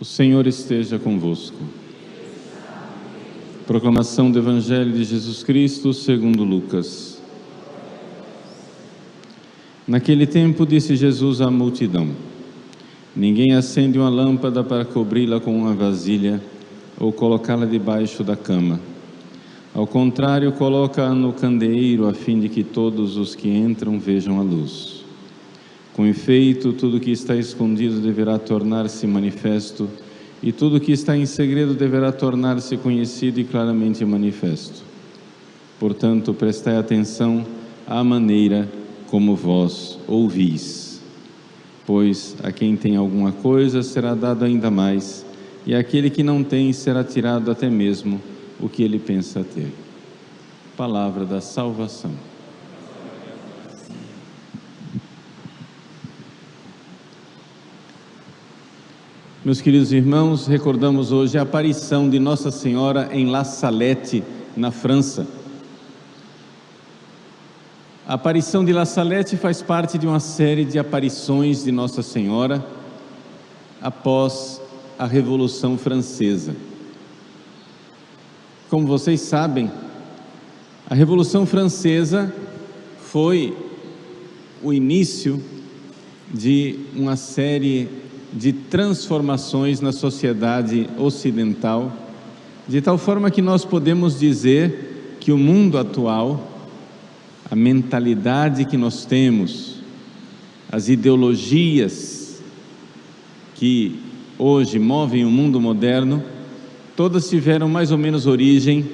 O Senhor esteja convosco. Proclamação do Evangelho de Jesus Cristo segundo Lucas. Naquele tempo disse Jesus à multidão: Ninguém acende uma lâmpada para cobri-la com uma vasilha ou colocá-la debaixo da cama. Ao contrário, coloca-a no candeeiro a fim de que todos os que entram vejam a luz. Com efeito, tudo que está escondido deverá tornar-se manifesto, e tudo que está em segredo deverá tornar-se conhecido e claramente manifesto. Portanto, prestai atenção à maneira como vós ouvis. Pois a quem tem alguma coisa será dado ainda mais, e aquele que não tem será tirado até mesmo o que ele pensa ter. Palavra da salvação. Meus queridos irmãos, recordamos hoje a aparição de Nossa Senhora em La Salette, na França. A aparição de La Salette faz parte de uma série de aparições de Nossa Senhora após a Revolução Francesa. Como vocês sabem, a Revolução Francesa foi o início de uma série de transformações na sociedade ocidental, de tal forma que nós podemos dizer que o mundo atual, a mentalidade que nós temos, as ideologias que hoje movem o mundo moderno, todas tiveram mais ou menos origem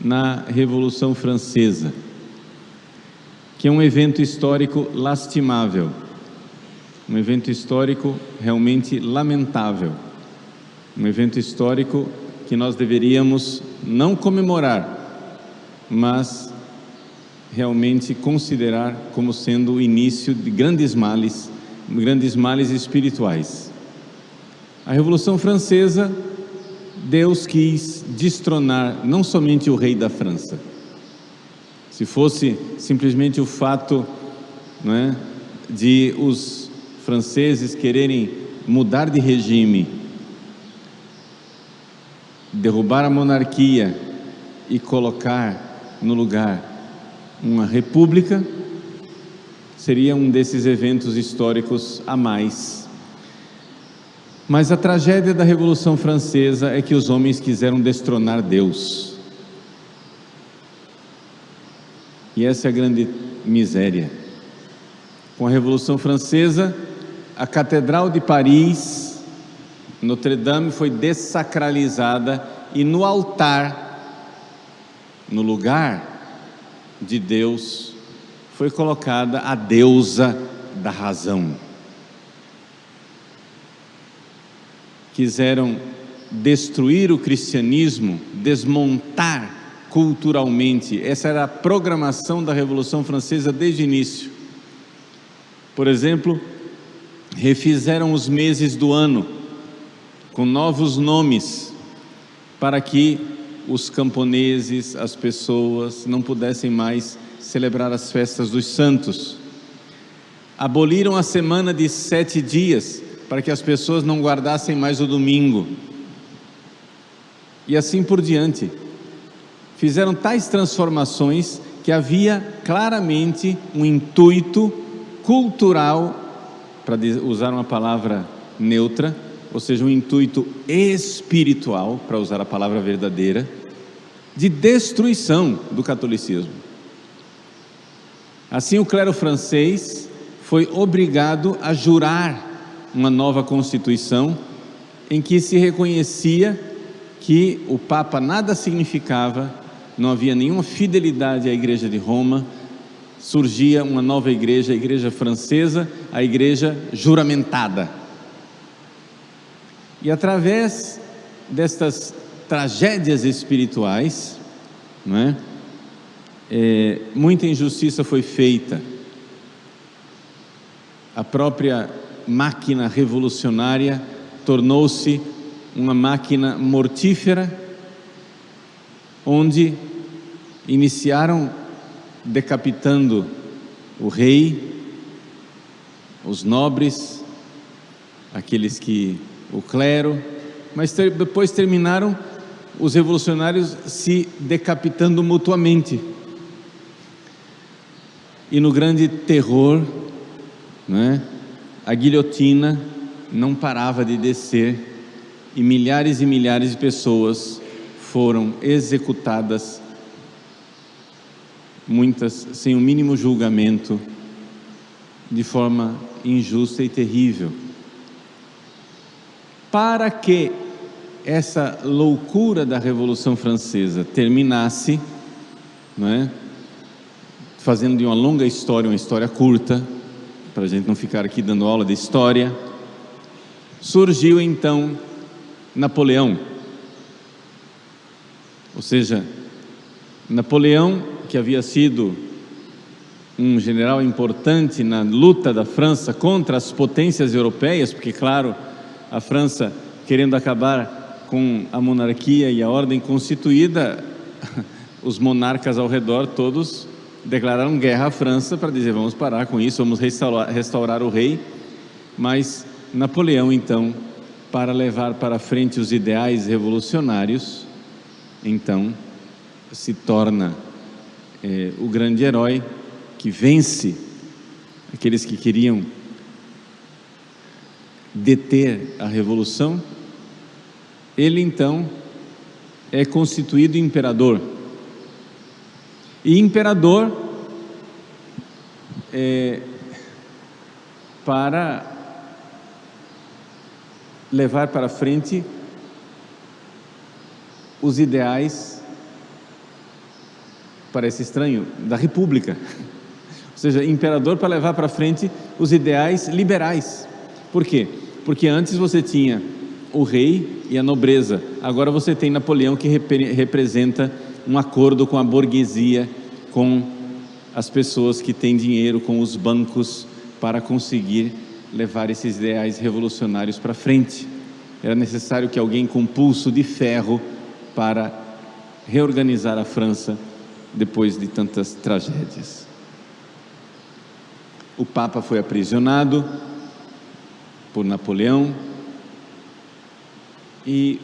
na Revolução Francesa, que é um evento histórico lastimável um evento histórico realmente lamentável, um evento histórico que nós deveríamos não comemorar, mas realmente considerar como sendo o início de grandes males, grandes males espirituais. A Revolução Francesa, Deus quis destronar não somente o rei da França. Se fosse simplesmente o fato não é, de os franceses quererem mudar de regime, derrubar a monarquia e colocar no lugar uma república, seria um desses eventos históricos a mais. Mas a tragédia da Revolução Francesa é que os homens quiseram destronar Deus. E essa é a grande miséria. Com a Revolução Francesa, a Catedral de Paris, Notre Dame, foi dessacralizada e no altar, no lugar de Deus, foi colocada a deusa da razão. Quiseram destruir o cristianismo, desmontar culturalmente. Essa era a programação da Revolução Francesa desde o início. Por exemplo, refizeram os meses do ano com novos nomes para que os camponeses, as pessoas não pudessem mais celebrar as festas dos santos. Aboliram a semana de sete dias para que as pessoas não guardassem mais o domingo. E assim por diante. Fizeram tais transformações que havia claramente um intuito cultural para usar uma palavra neutra, ou seja, um intuito espiritual, para usar a palavra verdadeira, de destruição do catolicismo. Assim, o clero francês foi obrigado a jurar uma nova constituição em que se reconhecia que o Papa nada significava, não havia nenhuma fidelidade à Igreja de Roma, surgia uma nova igreja, a igreja francesa, a igreja juramentada. E através destas tragédias espirituais, não é? É, muita injustiça foi feita. A própria máquina revolucionária tornou-se uma máquina mortífera, onde iniciaram decapitando o rei, os nobres, aqueles que o clero, mas ter, depois terminaram os revolucionários se decapitando mutuamente. E no grande terror, né, a guilhotina não parava de descer e milhares e milhares de pessoas foram executadas, muitas sem o mínimo julgamento, de forma injusta e terrível. Para que essa loucura da Revolução Francesa terminasse, não é? fazendo de uma longa história uma história curta, para a gente não ficar aqui dando aula de história, surgiu então Napoleão. Ou seja, Napoleão, que havia sido um general importante na luta da França contra as potências europeias, porque, claro, a França querendo acabar com a monarquia e a ordem constituída, os monarcas ao redor todos declararam guerra à França para dizer vamos parar com isso, vamos restaurar, restaurar o rei. Mas Napoleão, então, para levar para frente os ideais revolucionários, então se torna é, o grande herói que vence aqueles que queriam deter a revolução. Ele então é constituído imperador. E imperador é, para levar para frente os ideais, parece estranho, da república. Ou seja, imperador para levar para frente os ideais liberais. Por quê? Porque antes você tinha o rei e a nobreza, agora você tem Napoleão que rep representa um acordo com a burguesia, com as pessoas que têm dinheiro, com os bancos, para conseguir levar esses ideais revolucionários para frente. Era necessário que alguém com pulso de ferro para reorganizar a França depois de tantas tragédias. O Papa foi aprisionado por Napoleão e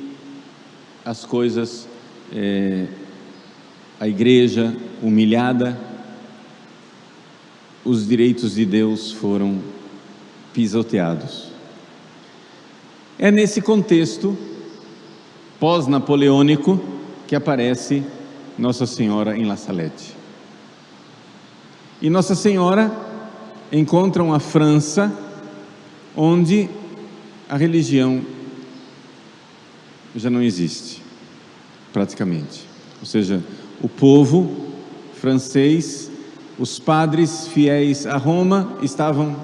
as coisas, é, a igreja humilhada, os direitos de Deus foram pisoteados. É nesse contexto pós-napoleônico que aparece Nossa Senhora em La Salette. E Nossa Senhora encontra uma França onde a religião já não existe, praticamente. Ou seja, o povo francês, os padres fiéis a Roma estavam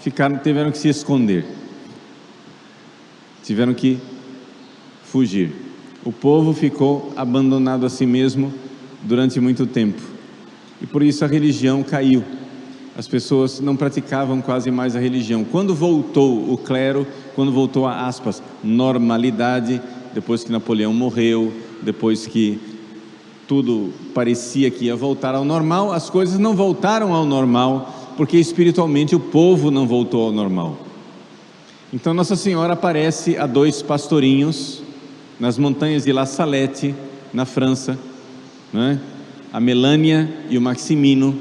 ficaram, tiveram que se esconder, tiveram que fugir. O povo ficou abandonado a si mesmo durante muito tempo e por isso a religião caiu. As pessoas não praticavam quase mais a religião. Quando voltou o clero, quando voltou a aspas, normalidade, depois que Napoleão morreu, depois que tudo parecia que ia voltar ao normal, as coisas não voltaram ao normal porque espiritualmente o povo não voltou ao normal. Então Nossa Senhora aparece a dois pastorinhos nas montanhas de La Salette, na França, né? a Melânia e o Maximino,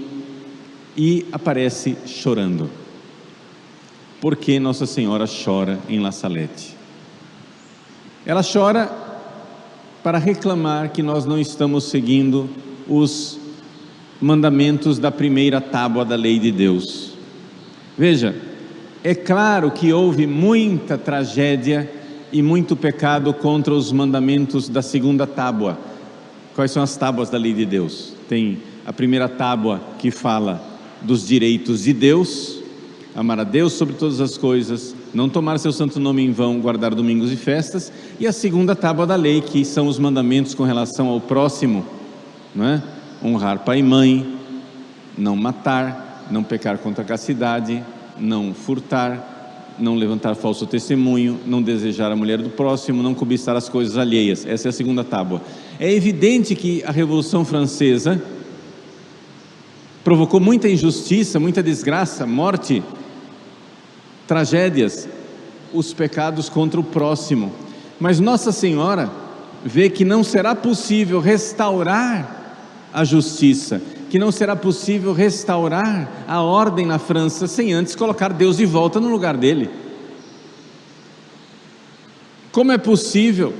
e aparece chorando. Por que Nossa Senhora chora em La Salette? Ela chora para reclamar que nós não estamos seguindo os mandamentos da primeira tábua da lei de Deus. Veja, é claro que houve muita tragédia e muito pecado contra os mandamentos da segunda tábua. Quais são as tábuas da lei de Deus? Tem a primeira tábua que fala dos direitos de Deus, amar a Deus sobre todas as coisas, não tomar seu santo nome em vão, guardar domingos e festas, e a segunda tábua da lei, que são os mandamentos com relação ao próximo, não é? honrar pai e mãe, não matar, não pecar contra a castidade, não furtar, não levantar falso testemunho, não desejar a mulher do próximo, não cobiçar as coisas alheias. Essa é a segunda tábua. É evidente que a Revolução Francesa provocou muita injustiça, muita desgraça, morte, tragédias, os pecados contra o próximo. Mas Nossa Senhora vê que não será possível restaurar a justiça, que não será possível restaurar a ordem na França sem antes colocar Deus de volta no lugar dele. Como é possível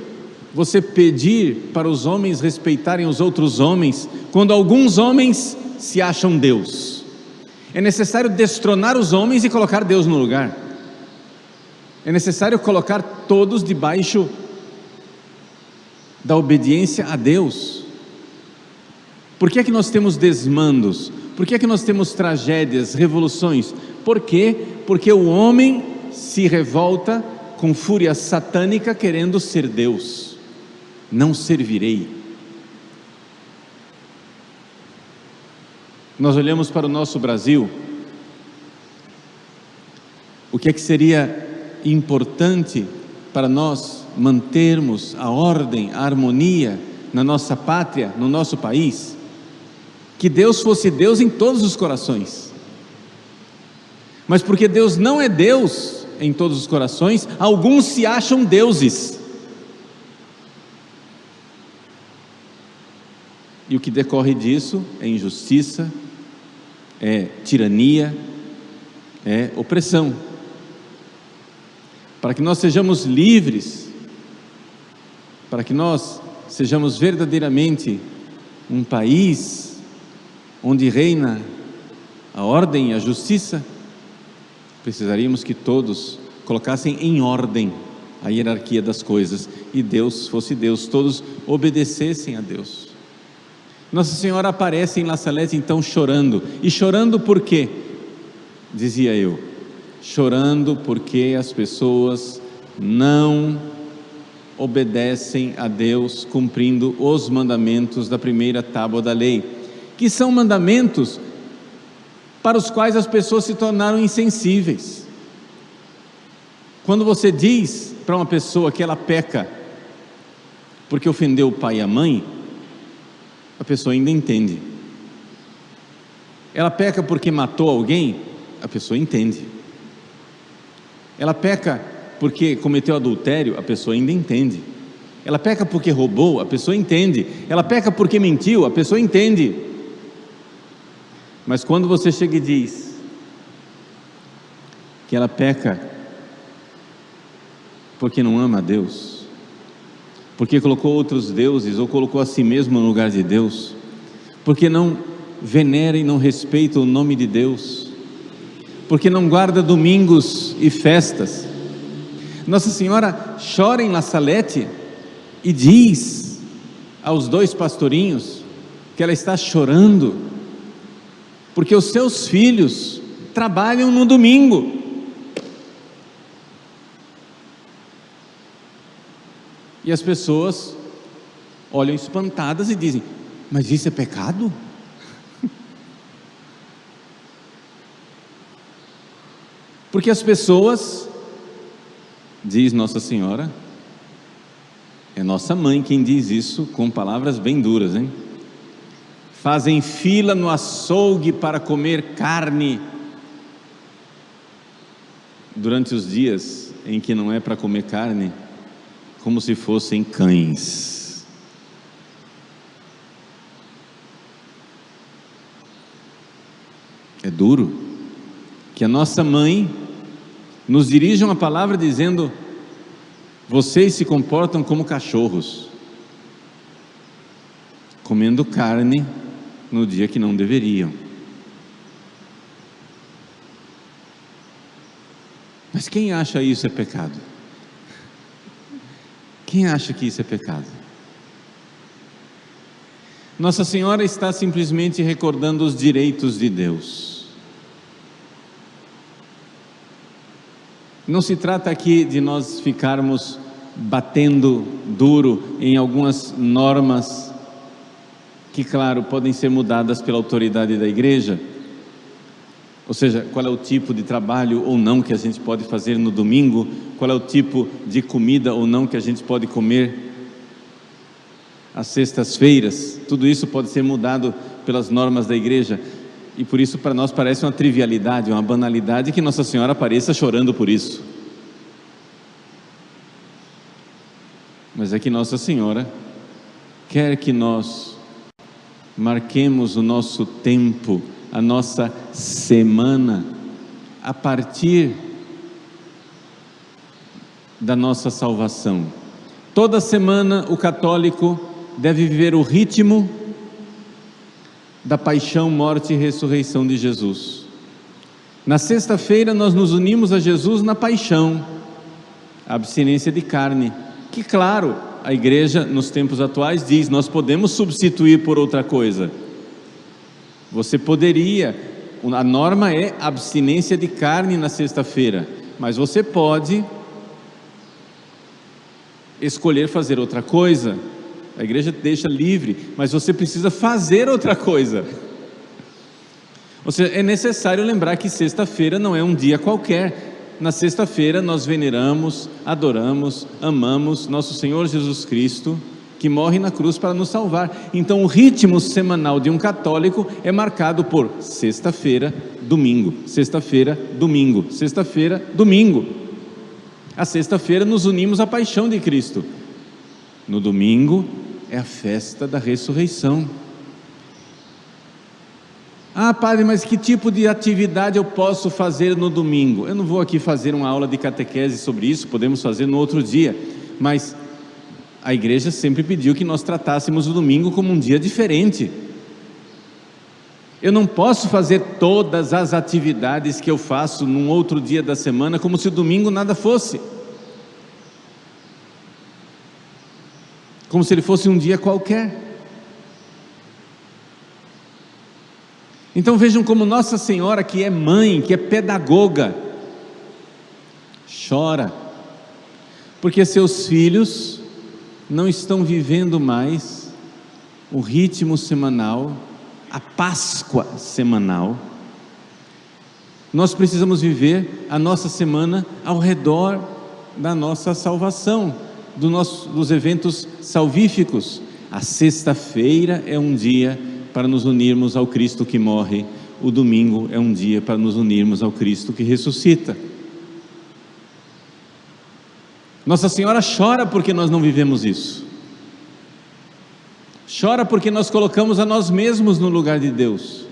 você pedir para os homens respeitarem os outros homens quando alguns homens se acham Deus? É necessário destronar os homens e colocar Deus no lugar. É necessário colocar todos debaixo da obediência a Deus. Por que é que nós temos desmandos? Por que é que nós temos tragédias, revoluções? Por quê? Porque o homem se revolta com fúria satânica querendo ser Deus. Não servirei. Nós olhamos para o nosso Brasil, o que é que seria importante para nós mantermos a ordem, a harmonia na nossa pátria, no nosso país? Que Deus fosse Deus em todos os corações. Mas porque Deus não é Deus em todos os corações, alguns se acham deuses. E o que decorre disso é injustiça, é tirania, é opressão. Para que nós sejamos livres, para que nós sejamos verdadeiramente um país onde reina a ordem e a justiça, precisaríamos que todos colocassem em ordem a hierarquia das coisas e Deus fosse Deus, todos obedecessem a Deus. Nossa Senhora aparece em La Salete então chorando, e chorando por quê? Dizia eu, chorando porque as pessoas não obedecem a Deus cumprindo os mandamentos da primeira tábua da lei que são mandamentos para os quais as pessoas se tornaram insensíveis. Quando você diz para uma pessoa que ela peca porque ofendeu o pai e a mãe, a pessoa ainda entende. Ela peca porque matou alguém, a pessoa entende. Ela peca porque cometeu adultério, a pessoa ainda entende. Ela peca porque roubou, a pessoa entende. Ela peca porque mentiu, a pessoa entende. Mas quando você chega e diz que ela peca porque não ama a Deus, porque colocou outros deuses ou colocou a si mesmo no lugar de Deus, porque não venera e não respeita o nome de Deus, porque não guarda domingos e festas. Nossa Senhora chora em La Salete e diz aos dois pastorinhos que ela está chorando porque os seus filhos trabalham no domingo. E as pessoas olham espantadas e dizem: Mas isso é pecado? Porque as pessoas, diz Nossa Senhora, é nossa mãe quem diz isso com palavras bem duras, hein? Fazem fila no açougue para comer carne durante os dias em que não é para comer carne, como se fossem cães. É duro que a nossa mãe nos dirija uma palavra dizendo: vocês se comportam como cachorros, comendo carne no dia que não deveriam. Mas quem acha isso é pecado? Quem acha que isso é pecado? Nossa Senhora está simplesmente recordando os direitos de Deus. Não se trata aqui de nós ficarmos batendo duro em algumas normas que, claro, podem ser mudadas pela autoridade da igreja. Ou seja, qual é o tipo de trabalho ou não que a gente pode fazer no domingo, qual é o tipo de comida ou não que a gente pode comer às sextas-feiras, tudo isso pode ser mudado pelas normas da igreja. E por isso, para nós, parece uma trivialidade, uma banalidade que Nossa Senhora apareça chorando por isso. mas é que Nossa Senhora quer que nós marquemos o nosso tempo, a nossa semana, a partir da nossa salvação. Toda semana o católico deve viver o ritmo da paixão, morte e ressurreição de Jesus. Na sexta-feira nós nos unimos a Jesus na paixão, abstinência de carne, que claro, a igreja nos tempos atuais diz, nós podemos substituir por outra coisa. Você poderia, a norma é abstinência de carne na sexta-feira, mas você pode escolher fazer outra coisa. A igreja deixa livre, mas você precisa fazer outra coisa. Ou seja, é necessário lembrar que sexta-feira não é um dia qualquer. Na sexta-feira nós veneramos, adoramos, amamos nosso Senhor Jesus Cristo, que morre na cruz para nos salvar. Então, o ritmo semanal de um católico é marcado por sexta-feira, domingo, sexta-feira, domingo, sexta-feira, domingo. A sexta-feira nos unimos à paixão de Cristo. No domingo é a festa da ressurreição. Ah, padre, mas que tipo de atividade eu posso fazer no domingo? Eu não vou aqui fazer uma aula de catequese sobre isso, podemos fazer no outro dia, mas a igreja sempre pediu que nós tratássemos o domingo como um dia diferente. Eu não posso fazer todas as atividades que eu faço num outro dia da semana como se o domingo nada fosse. Como se ele fosse um dia qualquer. Então vejam como Nossa Senhora, que é mãe, que é pedagoga, chora, porque seus filhos não estão vivendo mais o ritmo semanal, a Páscoa semanal. Nós precisamos viver a nossa semana ao redor da nossa salvação, do nosso, dos eventos salvíficos. A sexta-feira é um dia para nos unirmos ao Cristo que morre, o domingo é um dia para nos unirmos ao Cristo que ressuscita. Nossa Senhora chora porque nós não vivemos isso. Chora porque nós colocamos a nós mesmos no lugar de Deus.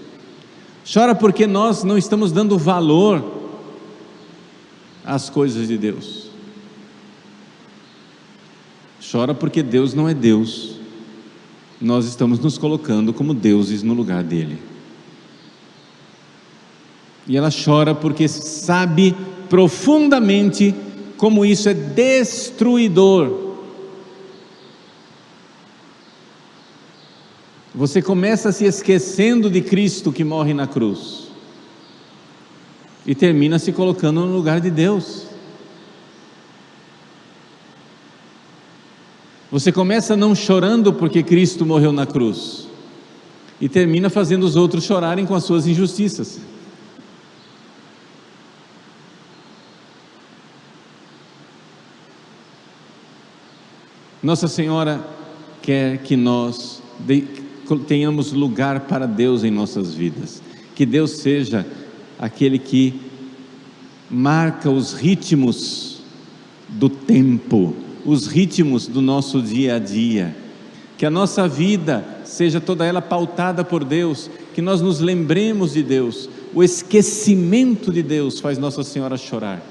Chora porque nós não estamos dando valor às coisas de Deus. Chora porque Deus não é Deus nós estamos nos colocando como deuses no lugar dele. E ela chora porque sabe profundamente como isso é destruidor. Você começa se esquecendo de Cristo que morre na cruz e termina se colocando no lugar de Deus. Você começa não chorando porque Cristo morreu na cruz e termina fazendo os outros chorarem com as suas injustiças. Nossa Senhora quer que nós tenhamos lugar para Deus em nossas vidas, que Deus seja aquele que marca os ritmos do tempo os ritmos do nosso dia a dia, que a nossa vida seja toda ela pautada por Deus, que nós nos lembremos de Deus. O esquecimento de Deus faz Nossa Senhora chorar.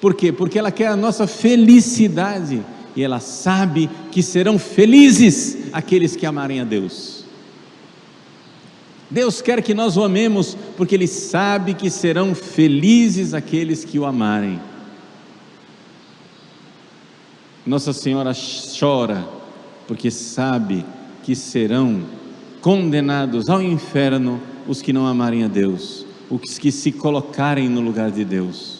Por quê? Porque ela quer a nossa felicidade e ela sabe que serão felizes aqueles que amarem a Deus. Deus quer que nós o amemos porque Ele sabe que serão felizes aqueles que o amarem. Nossa Senhora chora porque sabe que serão condenados ao inferno os que não amarem a Deus, os que se colocarem no lugar de Deus.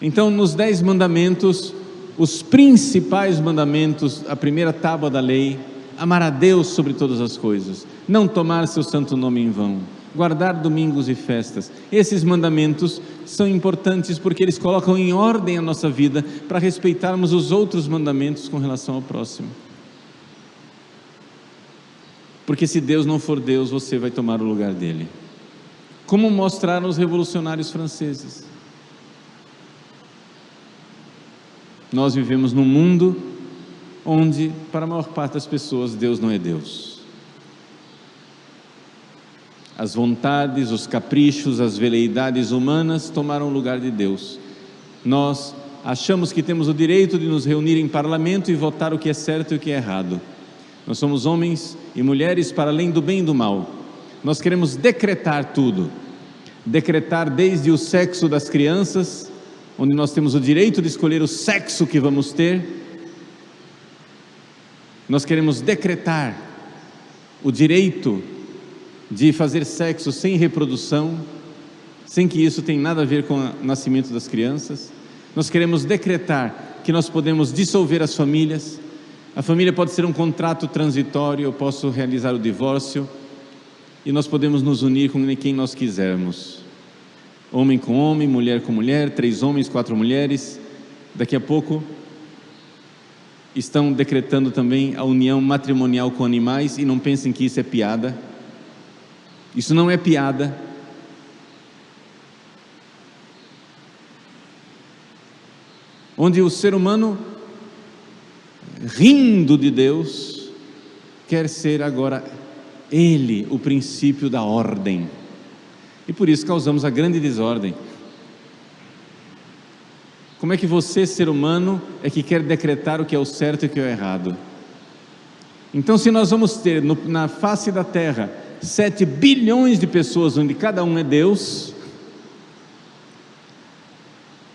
Então, nos Dez Mandamentos, os principais mandamentos, a primeira tábua da lei, amar a Deus sobre todas as coisas, não tomar seu santo nome em vão guardar domingos e festas. Esses mandamentos são importantes porque eles colocam em ordem a nossa vida para respeitarmos os outros mandamentos com relação ao próximo. Porque se Deus não for Deus, você vai tomar o lugar dele. Como mostraram os revolucionários franceses. Nós vivemos num mundo onde, para a maior parte das pessoas, Deus não é Deus. As vontades, os caprichos, as veleidades humanas tomaram o lugar de Deus. Nós achamos que temos o direito de nos reunir em parlamento e votar o que é certo e o que é errado. Nós somos homens e mulheres para além do bem e do mal. Nós queremos decretar tudo. Decretar desde o sexo das crianças, onde nós temos o direito de escolher o sexo que vamos ter. Nós queremos decretar o direito de fazer sexo sem reprodução, sem que isso tenha nada a ver com o nascimento das crianças. Nós queremos decretar que nós podemos dissolver as famílias. A família pode ser um contrato transitório, eu posso realizar o divórcio e nós podemos nos unir com quem nós quisermos. Homem com homem, mulher com mulher, três homens, quatro mulheres. Daqui a pouco estão decretando também a união matrimonial com animais e não pensem que isso é piada. Isso não é piada. Onde o ser humano, rindo de Deus, quer ser agora ele o princípio da ordem. E por isso causamos a grande desordem. Como é que você, ser humano, é que quer decretar o que é o certo e o que é o errado? Então, se nós vamos ter no, na face da terra 7 bilhões de pessoas, onde cada um é Deus,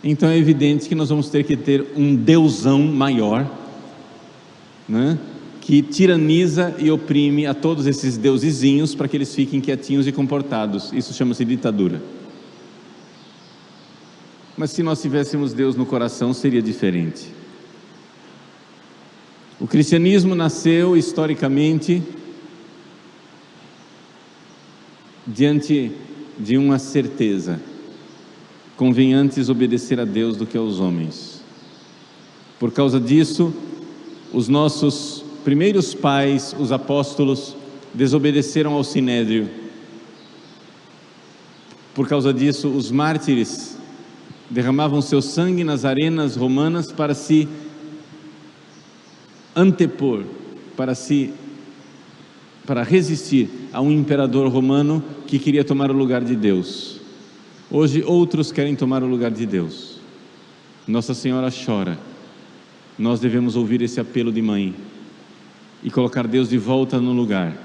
então é evidente que nós vamos ter que ter um deusão maior, né? que tiraniza e oprime a todos esses deusezinhos para que eles fiquem quietinhos e comportados. Isso chama-se ditadura. Mas se nós tivéssemos Deus no coração, seria diferente. O cristianismo nasceu historicamente diante de uma certeza: convém antes obedecer a Deus do que aos homens. Por causa disso, os nossos primeiros pais, os apóstolos, desobedeceram ao sinédrio. Por causa disso, os mártires derramavam seu sangue nas arenas romanas para se antepor, para se para resistir a um imperador romano que queria tomar o lugar de Deus. Hoje outros querem tomar o lugar de Deus. Nossa Senhora chora. Nós devemos ouvir esse apelo de mãe e colocar Deus de volta no lugar,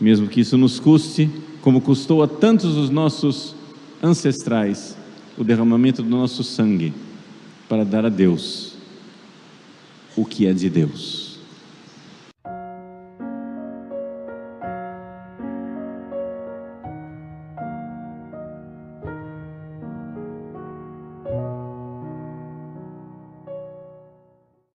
mesmo que isso nos custe, como custou a tantos dos nossos ancestrais, o derramamento do nosso sangue para dar a Deus o que é de Deus.